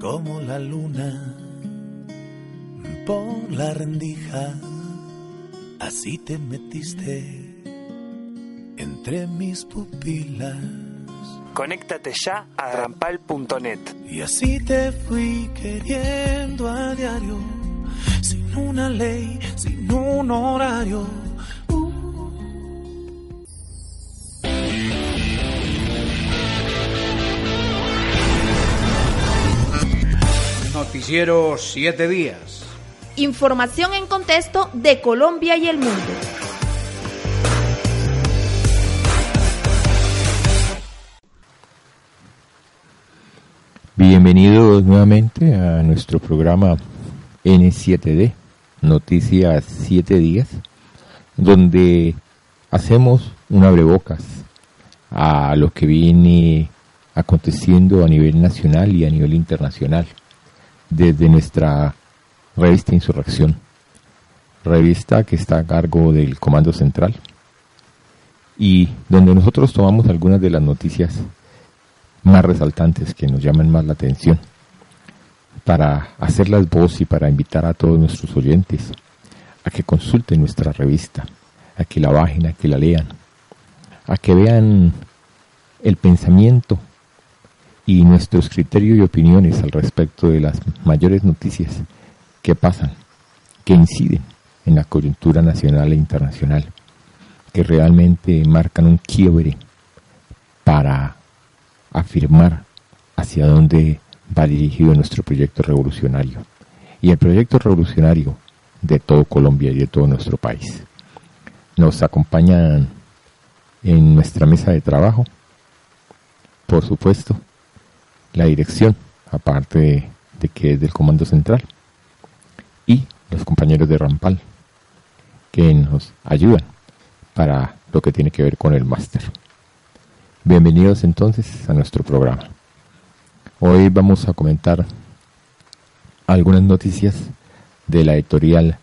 como la luna por la rendija, así te metiste entre mis pupilas. Conéctate ya a rampal.net. Y así te fui queriendo a diario, sin una ley, sin un horario. Noticiero Siete Días. Información en contexto de Colombia y el mundo. Bienvenidos nuevamente a nuestro programa N7D, Noticias 7 Días, donde hacemos un abrebocas a lo que viene aconteciendo a nivel nacional y a nivel internacional desde nuestra revista Insurrección, revista que está a cargo del Comando Central y donde nosotros tomamos algunas de las noticias más resaltantes que nos llaman más la atención para hacerlas voz y para invitar a todos nuestros oyentes a que consulten nuestra revista, a que la bajen, a que la lean, a que vean el pensamiento y nuestros criterios y opiniones al respecto de las mayores noticias que pasan, que inciden en la coyuntura nacional e internacional, que realmente marcan un quiebre para afirmar hacia dónde va dirigido nuestro proyecto revolucionario y el proyecto revolucionario de todo Colombia y de todo nuestro país. Nos acompañan en nuestra mesa de trabajo, por supuesto, la dirección, aparte de, que es del Comando Central, y los compañeros de Rampal, que nos ayudan para lo que tiene que ver con el máster. Bienvenidos entonces a nuestro programa. Hoy vamos a comentar algunas noticias de la editorial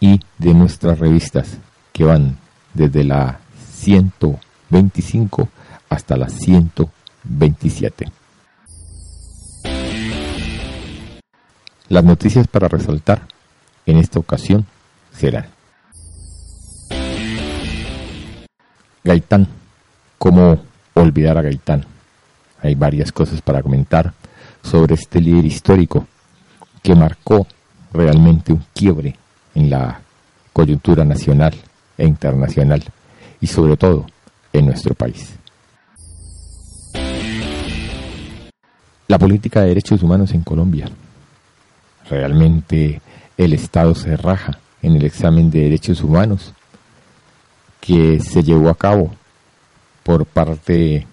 y de nuestras revistas que van desde la 125 hasta la 125 27. Las noticias para resaltar en esta ocasión serán Gaitán. ¿Cómo olvidar a Gaitán? Hay varias cosas para comentar sobre este líder histórico que marcó realmente un quiebre en la coyuntura nacional e internacional y sobre todo en nuestro país. La política de derechos humanos en Colombia. Realmente el Estado se raja en el examen de derechos humanos que se llevó a cabo por parte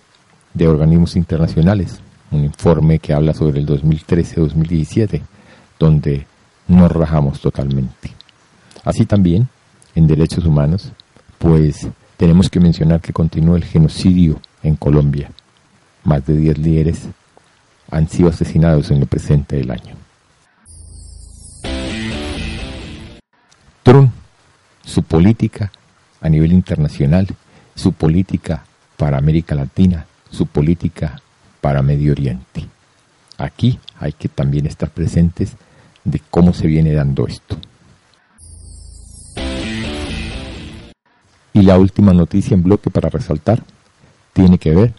de organismos internacionales, un informe que habla sobre el 2013-2017, donde nos rajamos totalmente. Así también, en derechos humanos, pues tenemos que mencionar que continúa el genocidio en Colombia. Más de 10 líderes han sido asesinados en el presente del año. Trump, su política a nivel internacional, su política para América Latina, su política para Medio Oriente. Aquí hay que también estar presentes de cómo se viene dando esto. Y la última noticia en bloque para resaltar tiene que ver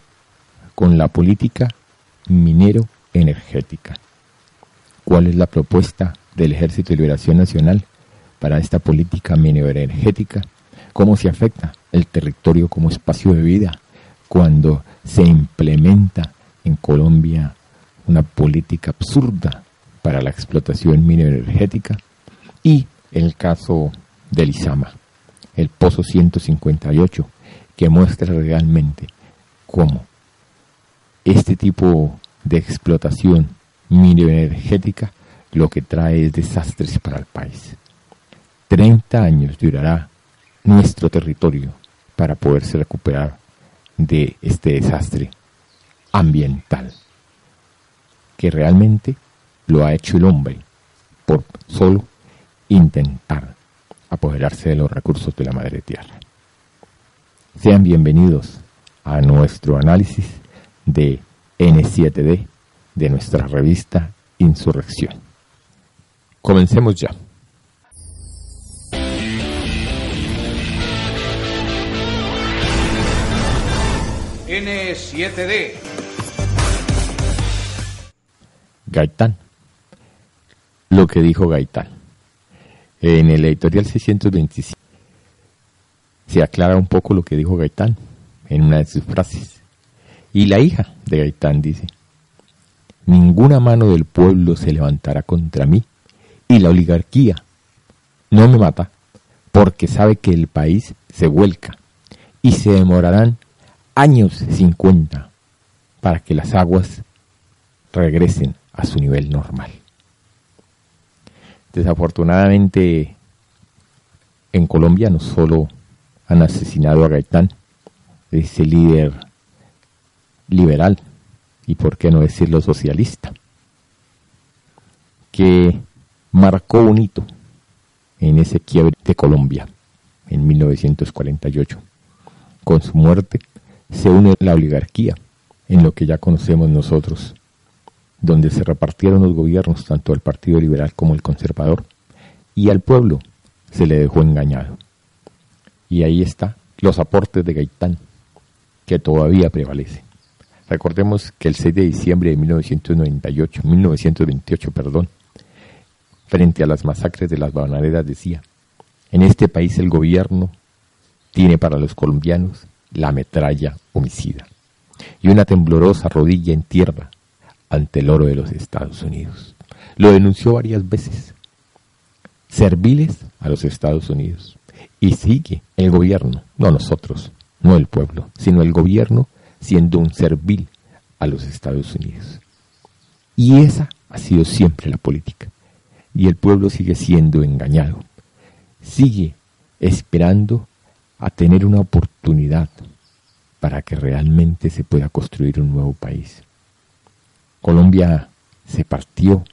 con la política minero energética. ¿Cuál es la propuesta del Ejército de Liberación Nacional para esta política minero energética? ¿Cómo se afecta el territorio como espacio de vida cuando se implementa en Colombia una política absurda para la explotación minero energética? Y el caso del Izama, el Pozo 158, que muestra realmente cómo este tipo de explotación mineroenergética lo que trae es desastres para el país. 30 años durará nuestro territorio para poderse recuperar de este desastre ambiental que realmente lo ha hecho el hombre por solo intentar apoderarse de los recursos de la madre tierra. Sean bienvenidos a nuestro análisis de N7D, de nuestra revista Insurrección. Comencemos ya. N7D. Gaitán. Lo que dijo Gaitán. En el editorial 625 se aclara un poco lo que dijo Gaitán en una de sus frases. Y la hija de Gaitán dice, ninguna mano del pueblo se levantará contra mí y la oligarquía no me mata porque sabe que el país se vuelca y se demorarán años 50 para que las aguas regresen a su nivel normal. Desafortunadamente en Colombia no solo han asesinado a Gaitán, ese líder liberal y por qué no decirlo socialista, que marcó un hito en ese quiebre de Colombia en 1948. Con su muerte se une la oligarquía en lo que ya conocemos nosotros, donde se repartieron los gobiernos tanto del Partido Liberal como el Conservador, y al pueblo se le dejó engañado. Y ahí está los aportes de Gaitán, que todavía prevalecen. Recordemos que el 6 de diciembre de 1998, 1928, perdón, frente a las masacres de las bananeras decía, en este país el gobierno tiene para los colombianos la metralla homicida y una temblorosa rodilla en tierra ante el oro de los Estados Unidos. Lo denunció varias veces, serviles a los Estados Unidos. Y sigue el gobierno, no nosotros, no el pueblo, sino el gobierno siendo un servil a los Estados Unidos. Y esa ha sido siempre la política y el pueblo sigue siendo engañado. Sigue esperando a tener una oportunidad para que realmente se pueda construir un nuevo país. Colombia se partió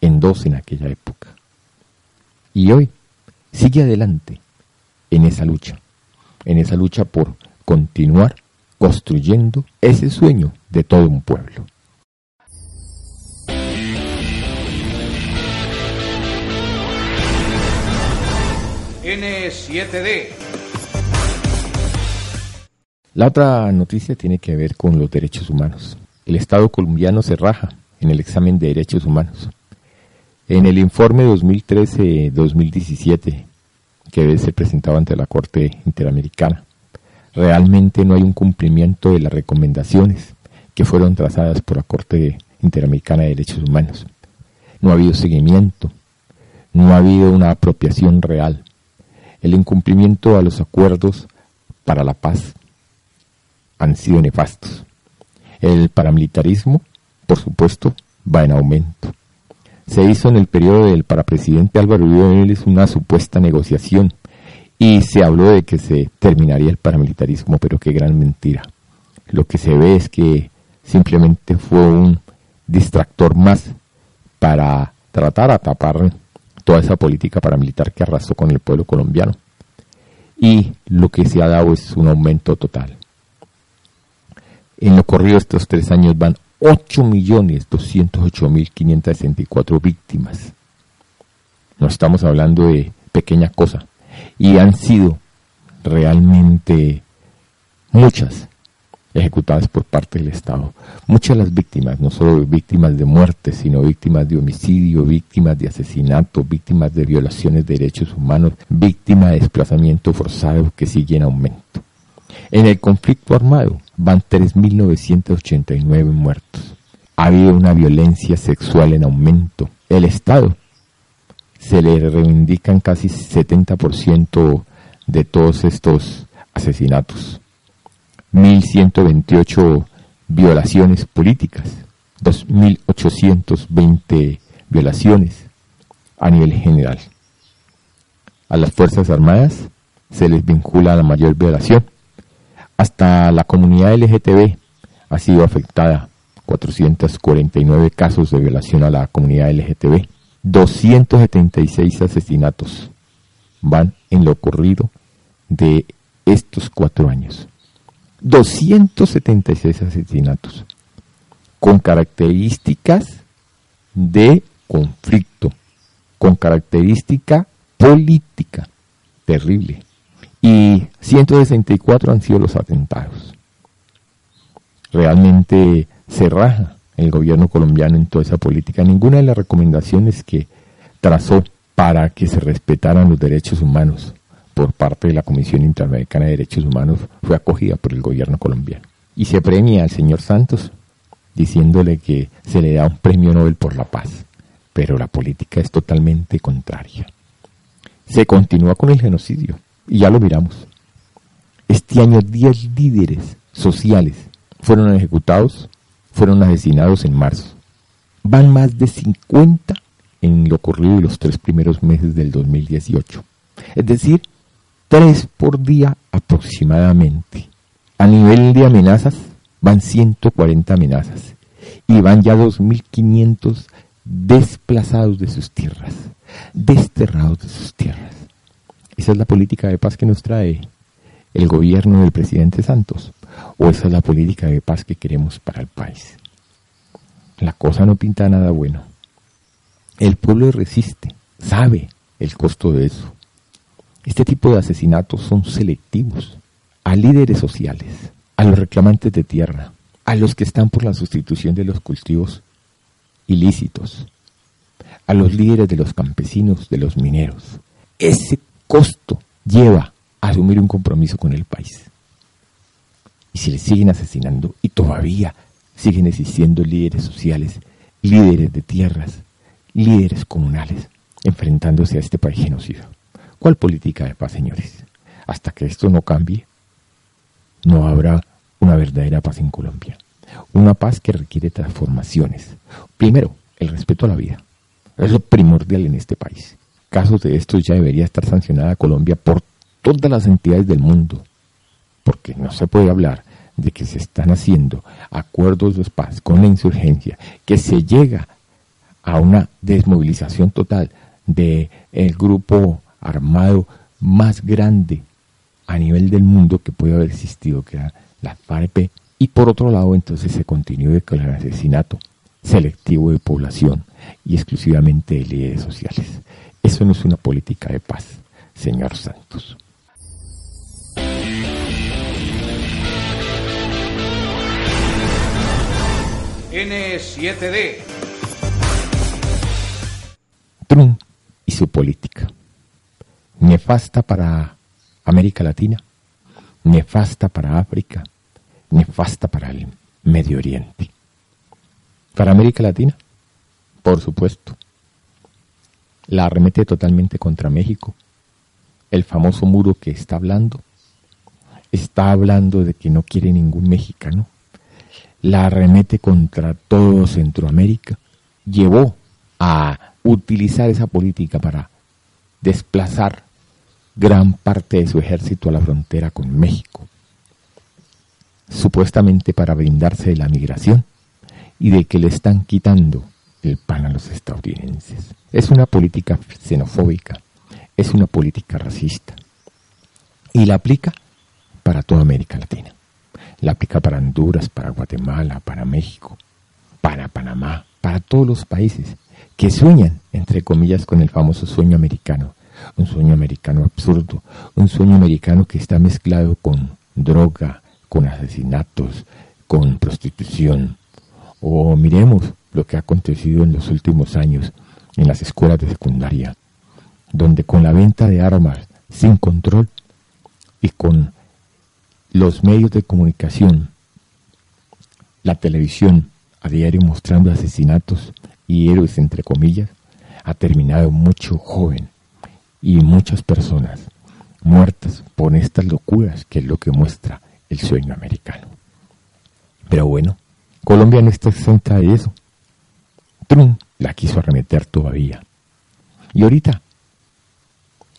en dos en aquella época. Y hoy sigue adelante en esa lucha, en esa lucha por continuar construyendo ese sueño de todo un pueblo. N7D. La otra noticia tiene que ver con los derechos humanos. El Estado colombiano se raja en el examen de derechos humanos. En el informe 2013-2017 que debe ser presentado ante la Corte Interamericana, realmente no hay un cumplimiento de las recomendaciones que fueron trazadas por la Corte Interamericana de Derechos Humanos. No ha habido seguimiento, no ha habido una apropiación real el incumplimiento a los acuerdos para la paz han sido nefastos. El paramilitarismo, por supuesto, va en aumento. Se hizo en el periodo del parapresidente Álvaro Uribe una supuesta negociación y se habló de que se terminaría el paramilitarismo, pero qué gran mentira. Lo que se ve es que simplemente fue un distractor más para tratar de tapar toda esa política paramilitar que arrasó con el pueblo colombiano. Y lo que se ha dado es un aumento total. En lo corrido estos tres años van 8.208.564 víctimas. No estamos hablando de pequeña cosa. Y han sido realmente muchas ejecutadas por parte del Estado. Muchas de las víctimas, no solo víctimas de muerte, sino víctimas de homicidio, víctimas de asesinato, víctimas de violaciones de derechos humanos, víctimas de desplazamiento forzado que sigue en aumento. En el conflicto armado van 3.989 muertos. Ha habido una violencia sexual en aumento. El Estado se le reivindican casi 70% de todos estos asesinatos. 1.128 violaciones políticas, 2.820 violaciones a nivel general. A las Fuerzas Armadas se les vincula la mayor violación. Hasta la comunidad LGTB ha sido afectada. 449 casos de violación a la comunidad LGTB. 276 asesinatos van en lo ocurrido de estos cuatro años. 276 asesinatos. con características de conflicto, con característica política terrible. Y 164 han sido los atentados. Realmente se raja el gobierno colombiano en toda esa política. Ninguna de las recomendaciones que trazó para que se respetaran los derechos humanos por parte de la Comisión Interamericana de Derechos Humanos fue acogida por el gobierno colombiano. Y se premia al señor Santos diciéndole que se le da un premio Nobel por la paz. Pero la política es totalmente contraria. Se continúa con el genocidio y ya lo miramos. Este año 10 líderes sociales fueron ejecutados, fueron asesinados en marzo. Van más de 50 en lo ocurrido en los tres primeros meses del 2018. Es decir, tres por día aproximadamente. A nivel de amenazas, van 140 amenazas y van ya 2.500 desplazados de sus tierras, desterrados de sus tierras. Esa es la política de paz que nos trae el gobierno del presidente Santos, o esa es la política de paz que queremos para el país. La cosa no pinta nada bueno. El pueblo resiste, sabe el costo de eso. Este tipo de asesinatos son selectivos a líderes sociales, a los reclamantes de tierra, a los que están por la sustitución de los cultivos ilícitos, a los líderes de los campesinos, de los mineros. Ese costo lleva a asumir un compromiso con el país. Y si le siguen asesinando y todavía siguen existiendo líderes sociales, líderes de tierras, líderes comunales enfrentándose a este país genocido. ¿Cuál política de paz, señores? Hasta que esto no cambie, no habrá una verdadera paz en Colombia. Una paz que requiere transformaciones. Primero, el respeto a la vida. Es lo primordial en este país. Casos de estos ya debería estar sancionada Colombia por todas las entidades del mundo. Porque no se puede hablar de que se están haciendo acuerdos de paz con la insurgencia, que se llega a una desmovilización total del el grupo armado más grande a nivel del mundo que puede haber existido, que era la FARC, y por otro lado entonces se continúe con el asesinato selectivo de población y exclusivamente de líderes sociales. Eso no es una política de paz, señor Santos. N7D. Trump y su política. Nefasta para América Latina, nefasta para África, nefasta para el Medio Oriente. Para América Latina, por supuesto, la arremete totalmente contra México. El famoso muro que está hablando, está hablando de que no quiere ningún mexicano. La arremete contra todo Centroamérica. Llevó a utilizar esa política para desplazar gran parte de su ejército a la frontera con México, supuestamente para brindarse de la migración y de que le están quitando el pan a los estadounidenses. Es una política xenofóbica, es una política racista. Y la aplica para toda América Latina. La aplica para Honduras, para Guatemala, para México, para Panamá, para todos los países que sueñan, entre comillas, con el famoso sueño americano. Un sueño americano absurdo, un sueño americano que está mezclado con droga, con asesinatos, con prostitución. O miremos lo que ha acontecido en los últimos años en las escuelas de secundaria, donde con la venta de armas sin control y con los medios de comunicación, la televisión a diario mostrando asesinatos y héroes entre comillas, ha terminado mucho joven y muchas personas muertas por estas locuras que es lo que muestra el sueño americano. Pero bueno, Colombia no está exenta de eso. Trump la quiso arremeter todavía. Y ahorita,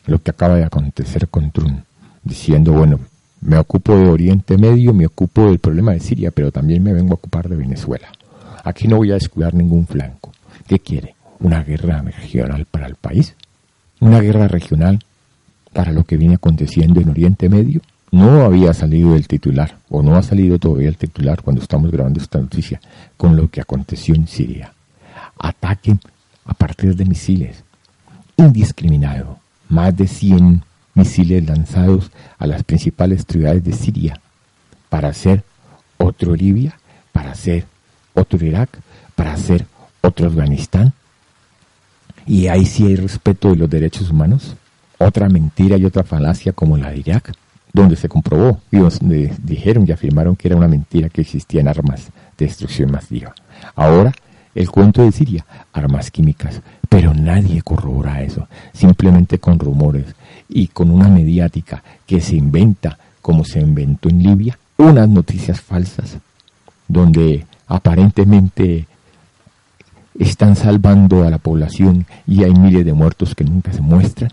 lo que acaba de acontecer con Trump, diciendo, bueno, me ocupo de Oriente Medio, me ocupo del problema de Siria, pero también me vengo a ocupar de Venezuela. Aquí no voy a descuidar ningún flanco. ¿Qué quiere? ¿Una guerra regional para el país? ¿Una guerra regional para lo que viene aconteciendo en Oriente Medio? no había salido el titular, o no ha salido todavía el titular cuando estamos grabando esta noticia, con lo que aconteció en Siria. Ataque a partir de misiles, indiscriminado, más de 100 misiles lanzados a las principales ciudades de Siria para hacer otro Libia, para hacer otro Irak, para hacer otro Afganistán. Y ahí sí hay respeto de los derechos humanos. Otra mentira y otra falacia como la de Irak donde se comprobó y donde dijeron y afirmaron que era una mentira que existían armas de destrucción masiva. Ahora, el cuento de Siria, armas químicas, pero nadie corrobora eso, simplemente con rumores y con una mediática que se inventa como se inventó en Libia, unas noticias falsas, donde aparentemente están salvando a la población y hay miles de muertos que nunca se muestran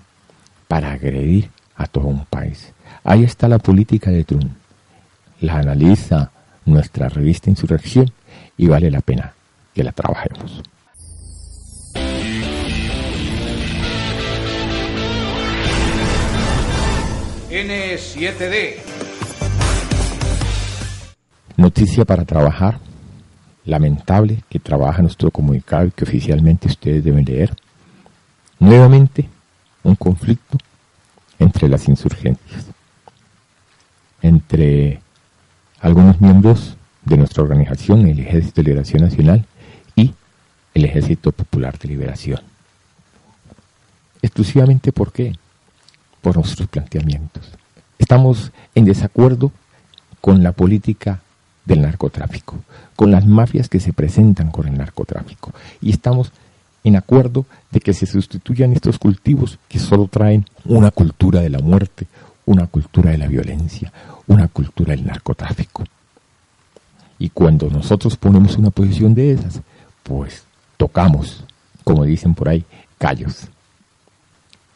para agredir a todo un país. Ahí está la política de Trump. La analiza nuestra revista Insurrección y vale la pena que la trabajemos. N7D. Noticia para trabajar. Lamentable que trabaja nuestro comunicado y que oficialmente ustedes deben leer. Nuevamente, un conflicto entre las insurgencias entre algunos miembros de nuestra organización, el Ejército de Liberación Nacional y el Ejército Popular de Liberación. Exclusivamente por qué? Por nuestros planteamientos. Estamos en desacuerdo con la política del narcotráfico, con las mafias que se presentan con el narcotráfico. Y estamos en acuerdo de que se sustituyan estos cultivos que solo traen una cultura de la muerte, una cultura de la violencia, una cultura del narcotráfico. Y cuando nosotros ponemos una posición de esas, pues tocamos, como dicen por ahí, callos.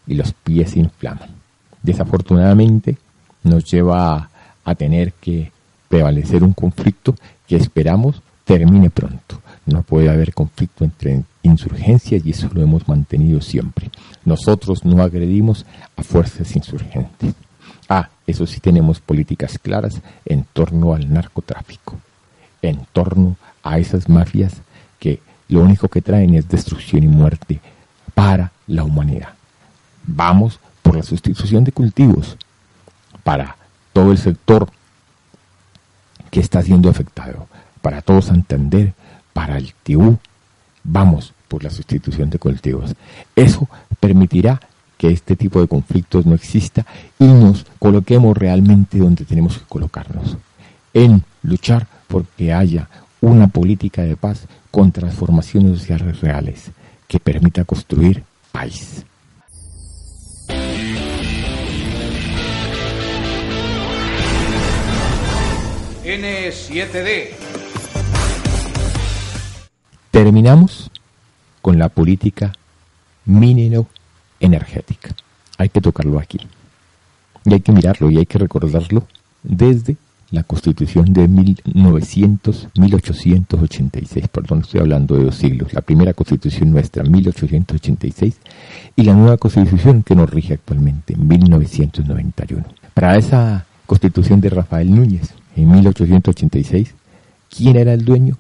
Y los pies se inflaman. Desafortunadamente nos lleva a, tener que prevalecer un conflicto que esperamos termine pronto. No puede haber conflicto entre insurgencias y eso lo hemos mantenido siempre. Nosotros no agredimos a fuerzas insurgentes. Ah, eso sí tenemos políticas claras en torno al narcotráfico, en torno a esas mafias que lo único que traen es destrucción y muerte para la humanidad. Vamos por la sustitución de cultivos para todo el sector que está siendo afectado, para todo Santander, para el Tibú. Vamos por la sustitución de cultivos. Eso permitirá que este tipo de conflictos no exista y nos coloquemos realmente donde tenemos que colocarnos, en luchar porque haya una política de paz con transformaciones sociales reales que permita construir país. N7D. Terminamos con la política minero energética. Hay que tocarlo aquí. Y hay que mirarlo y hay que recordarlo desde la Constitución de 1900, 1886, perdón, estoy hablando de dos siglos, la primera Constitución nuestra, 1886, y la nueva Constitución que nos rige actualmente, 1991. Para esa Constitución de Rafael Núñez, en 1886, ¿quién era el dueño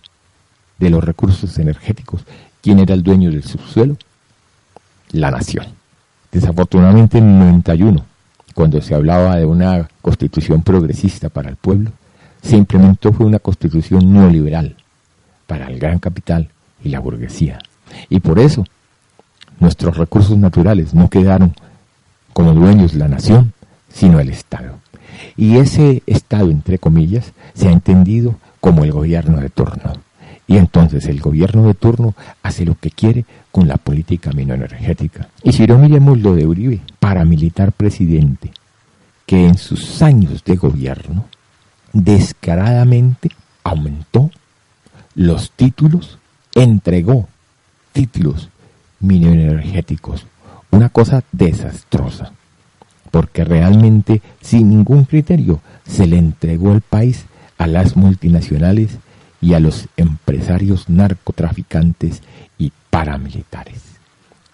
de los recursos energéticos? ¿Quién era el dueño del subsuelo? La nación. Desafortunadamente en el 91, cuando se hablaba de una constitución progresista para el pueblo, se implementó fue una constitución neoliberal para el gran capital y la burguesía. Y por eso nuestros recursos naturales no quedaron como dueños la nación, sino el Estado. Y ese Estado, entre comillas, se ha entendido como el gobierno de turno. Y entonces el gobierno de turno hace lo que quiere con la política minoenergética. Y si no miremos lo de Uribe, paramilitar presidente, que en sus años de gobierno descaradamente aumentó los títulos, entregó títulos minoenergéticos. Una cosa desastrosa, porque realmente sin ningún criterio se le entregó el país a las multinacionales y a los empresarios narcotraficantes y paramilitares.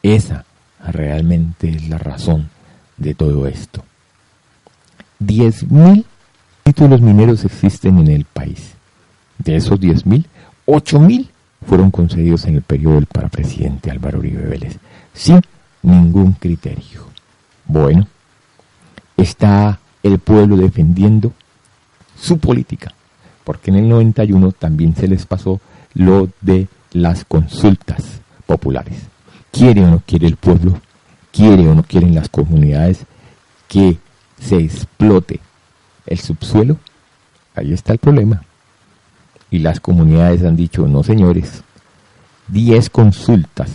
Esa realmente es la razón de todo esto. 10.000 títulos mineros existen en el país. De esos 10.000, 8.000 fueron concedidos en el periodo del parapresidente Álvaro Uribe Vélez, sin ningún criterio. Bueno, está el pueblo defendiendo su política, porque en el 91 también se les pasó lo de las consultas populares. ¿Quiere o no quiere el pueblo? ¿Quiere o no quieren las comunidades que se explote el subsuelo? Ahí está el problema. Y las comunidades han dicho, no señores, 10 consultas,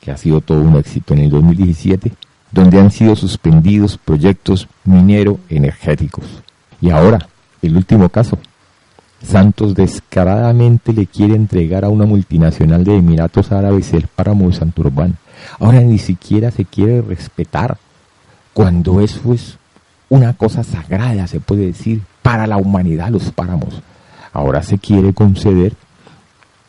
que ha sido todo un éxito en el 2017, donde han sido suspendidos proyectos minero energéticos. Y ahora, el último caso, Santos descaradamente le quiere entregar a una multinacional de Emiratos Árabes el páramo de Santurbán. Ahora ni siquiera se quiere respetar cuando eso es una cosa sagrada, se puede decir, para la humanidad los páramos. Ahora se quiere conceder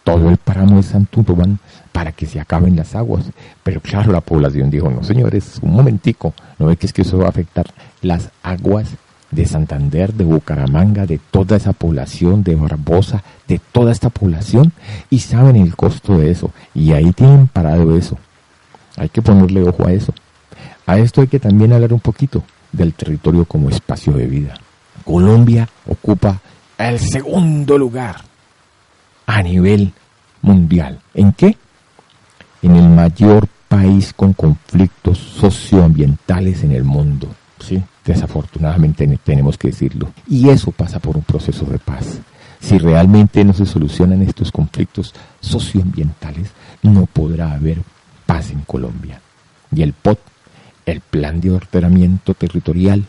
todo el páramo de Santurbán para que se acaben las aguas. Pero claro, la población dijo, no señores, un momentico, no ve que es que eso va a afectar las aguas de Santander, de Bucaramanga, de toda esa población, de Barbosa, de toda esta población, y saben el costo de eso, y ahí tienen parado eso. Hay que ponerle ojo a eso. A esto hay que también hablar un poquito del territorio como espacio de vida. Colombia ocupa el segundo lugar a nivel mundial. ¿En qué? En el mayor país con conflictos socioambientales en el mundo. ¿sí? Desafortunadamente tenemos que decirlo. Y eso pasa por un proceso de paz. Si realmente no se solucionan estos conflictos socioambientales, no podrá haber paz en Colombia. Y el POT, el Plan de Ordenamiento Territorial,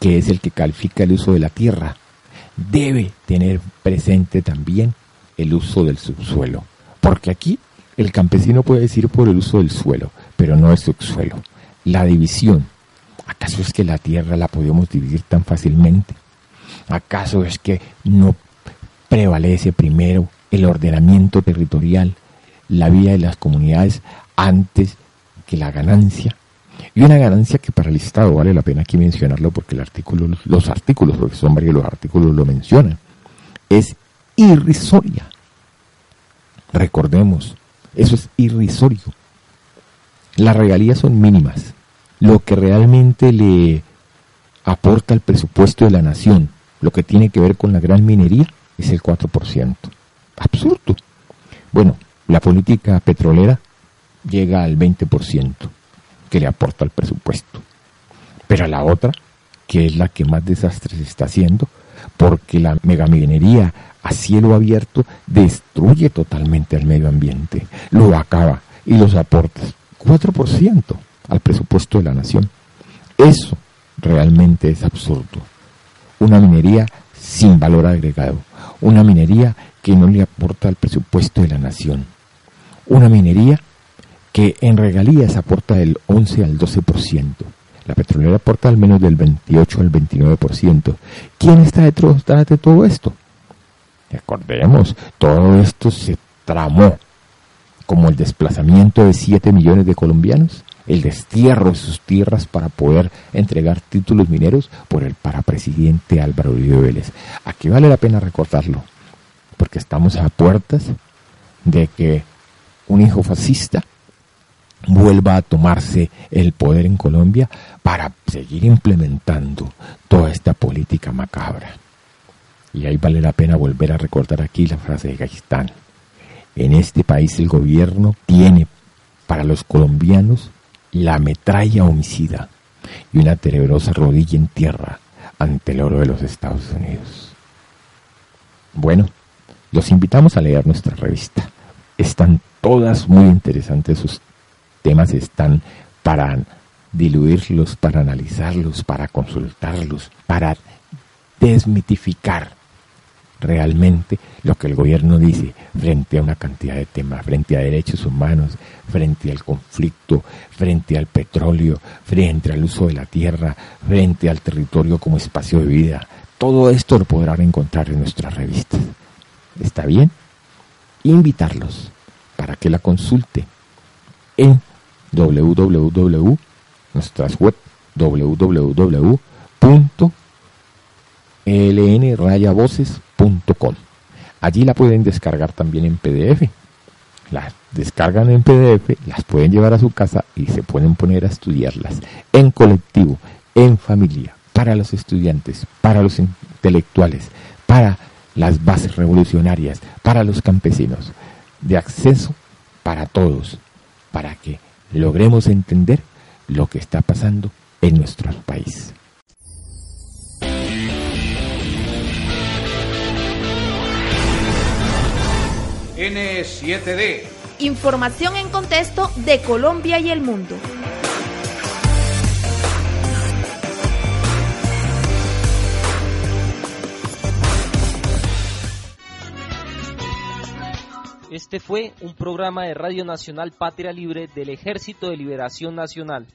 que es el que califica el uso de la tierra, debe tener presente también el uso del subsuelo. Porque aquí el campesino puede decir por el uso del suelo, pero no el subsuelo. La división ¿Acaso es que la tierra la podemos dividir tan fácilmente? ¿Acaso es que no prevalece primero el ordenamiento territorial, la vida de las comunidades antes que la ganancia? Y una ganancia que para el Estado vale la pena aquí mencionarlo porque el artículo, los artículos, porque son varios los artículos lo mencionan, es irrisoria. Recordemos, eso es irrisorio. Las regalías son mínimas lo que realmente le aporta al presupuesto de la nación, lo que tiene que ver con la gran minería, es el 4%. Absurdo. Bueno, la política petrolera llega al 20% que le aporta al presupuesto. Pero a la otra, que es la que más desastres está haciendo, porque la megaminería a cielo abierto destruye totalmente al medio ambiente, lo acaba y los aporta 4% al presupuesto de la nación. Eso realmente es absurdo. Una minería sin valor agregado, una minería que no le aporta al presupuesto de la nación, una minería que en regalías aporta del 11 al 12%. La petrolera aporta al menos del 28 al 29%. ¿Quién está detrás de todo esto? Recordemos, todo esto se tramó como el desplazamiento de 7 millones de colombianos el destierro de sus tierras para poder entregar títulos mineros por el parapresidente Álvaro Uribe Vélez. Aquí vale la pena recordarlo, porque estamos a puertas de que un hijo fascista vuelva a tomarse el poder en Colombia para seguir implementando toda esta política macabra. Y ahí vale la pena volver a recordar aquí la frase de Gaistán. En este país el gobierno tiene para los colombianos la metralla homicida y una tenebrosa rodilla en tierra ante el oro de los Estados Unidos. Bueno, los invitamos a leer nuestra revista. Están todas muy interesantes, sus temas están para diluirlos, para analizarlos, para consultarlos, para desmitificar realmente lo que el gobierno dice frente a una cantidad de temas, frente a derechos humanos, frente al conflicto, frente al petróleo, frente al uso de la tierra, frente al territorio como espacio de vida. Todo esto lo podrán encontrar en nuestras revistas. ¿Está bien? Invitarlos para que la consulte en www, nuestras web www Allí la pueden descargar también en PDF. Las descargan en PDF, las pueden llevar a su casa y se pueden poner a estudiarlas en colectivo, en familia, para los estudiantes, para los intelectuales, para las bases revolucionarias, para los campesinos, de acceso para todos, para que logremos entender lo que está pasando en nuestro país. N7D. Información en contexto de Colombia y el mundo. Este fue un programa de Radio Nacional Patria Libre del Ejército de Liberación Nacional.